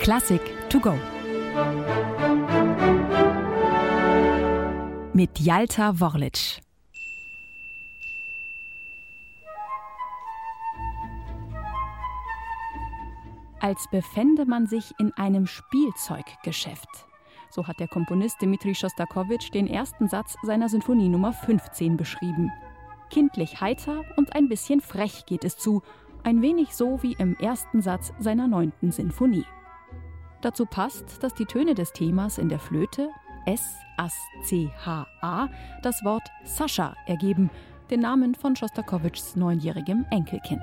Klassik to go. Mit Jalta Worlic. Als befände man sich in einem Spielzeuggeschäft. So hat der Komponist Dmitri Schostakowitsch den ersten Satz seiner Sinfonie Nummer 15 beschrieben. Kindlich heiter und ein bisschen frech geht es zu, ein wenig so wie im ersten Satz seiner neunten Sinfonie. Dazu passt, dass die Töne des Themas in der Flöte S, As, C, H, A das Wort Sascha ergeben, den Namen von Schostakowitschs neunjährigem Enkelkind.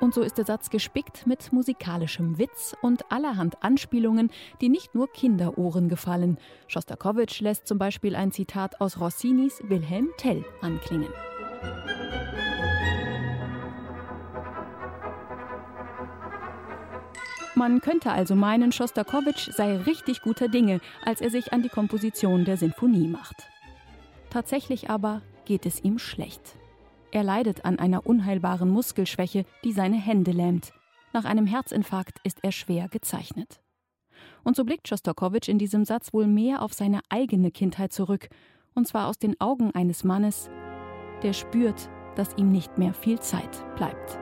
Und so ist der Satz gespickt mit musikalischem Witz und allerhand Anspielungen, die nicht nur Kinderohren gefallen. Schostakowitsch lässt zum Beispiel ein Zitat aus Rossinis Wilhelm Tell anklingen. Man könnte also meinen, Schostakowitsch sei richtig guter Dinge, als er sich an die Komposition der Sinfonie macht. Tatsächlich aber geht es ihm schlecht. Er leidet an einer unheilbaren Muskelschwäche, die seine Hände lähmt. Nach einem Herzinfarkt ist er schwer gezeichnet. Und so blickt Schostakowitsch in diesem Satz wohl mehr auf seine eigene Kindheit zurück, und zwar aus den Augen eines Mannes, der spürt, dass ihm nicht mehr viel Zeit bleibt.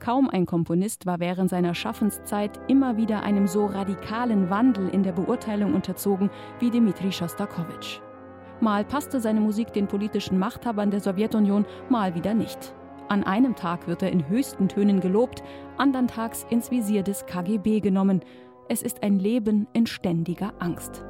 Kaum ein Komponist war während seiner Schaffenszeit immer wieder einem so radikalen Wandel in der Beurteilung unterzogen wie Dmitri Schostakowitsch. Mal passte seine Musik den politischen Machthabern der Sowjetunion, mal wieder nicht. An einem Tag wird er in höchsten Tönen gelobt, andern Tags ins Visier des KGB genommen. Es ist ein Leben in ständiger Angst.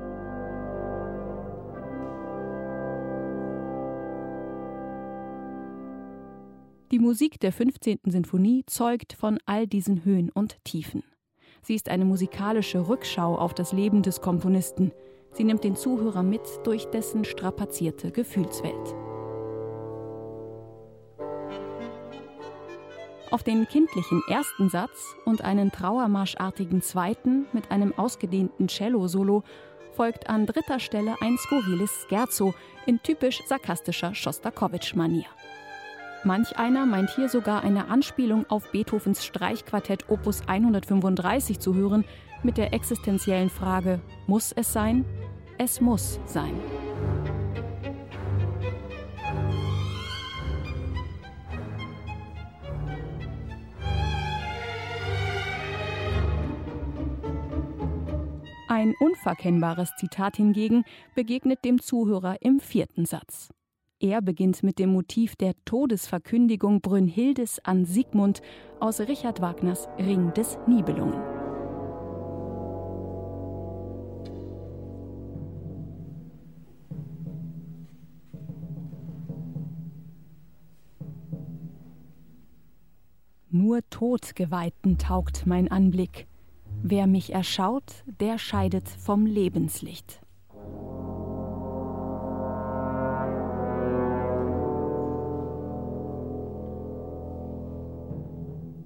Die Musik der 15. Sinfonie zeugt von all diesen Höhen und Tiefen. Sie ist eine musikalische Rückschau auf das Leben des Komponisten. Sie nimmt den Zuhörer mit durch dessen strapazierte Gefühlswelt. Auf den kindlichen ersten Satz und einen trauermarschartigen zweiten mit einem ausgedehnten Cello-Solo folgt an dritter Stelle ein skurriles Scherzo in typisch sarkastischer Schostakowitsch-Manier. Manch einer meint hier sogar eine Anspielung auf Beethovens Streichquartett Opus 135 zu hören, mit der existenziellen Frage: Muss es sein? Es muss sein. Ein unverkennbares Zitat hingegen begegnet dem Zuhörer im vierten Satz. Er beginnt mit dem Motiv der Todesverkündigung Brünnhildes an Sigmund aus Richard Wagners Ring des Nibelungen. Nur Todgeweihten taugt mein Anblick. Wer mich erschaut, der scheidet vom Lebenslicht.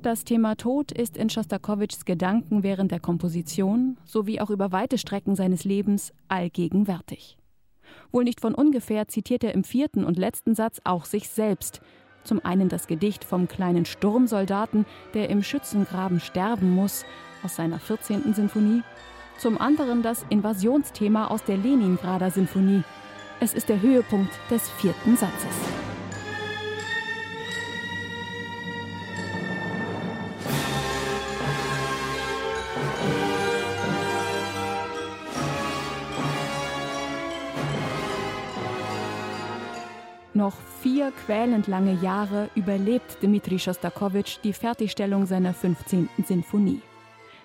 Das Thema Tod ist in Schostakowitschs Gedanken während der Komposition sowie auch über weite Strecken seines Lebens allgegenwärtig. Wohl nicht von ungefähr zitiert er im vierten und letzten Satz auch sich selbst. Zum einen das Gedicht vom kleinen Sturmsoldaten, der im Schützengraben sterben muss, aus seiner 14. Sinfonie. Zum anderen das Invasionsthema aus der Leningrader Sinfonie. Es ist der Höhepunkt des vierten Satzes. Noch vier quälend lange Jahre überlebt Dmitri Schostakowitsch die Fertigstellung seiner 15. Sinfonie.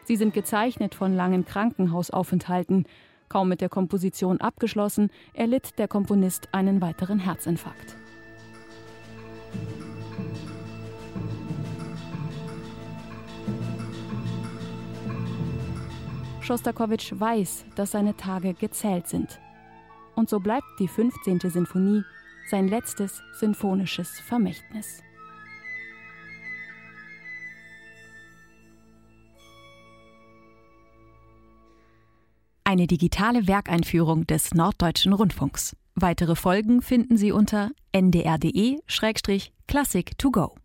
Sie sind gezeichnet von langen Krankenhausaufenthalten. Kaum mit der Komposition abgeschlossen, erlitt der Komponist einen weiteren Herzinfarkt. Schostakowitsch weiß, dass seine Tage gezählt sind. Und so bleibt die 15. Sinfonie sein letztes sinfonisches Vermächtnis. Eine digitale Werkeinführung des Norddeutschen Rundfunks. Weitere Folgen finden Sie unter ndr.de-classic to go.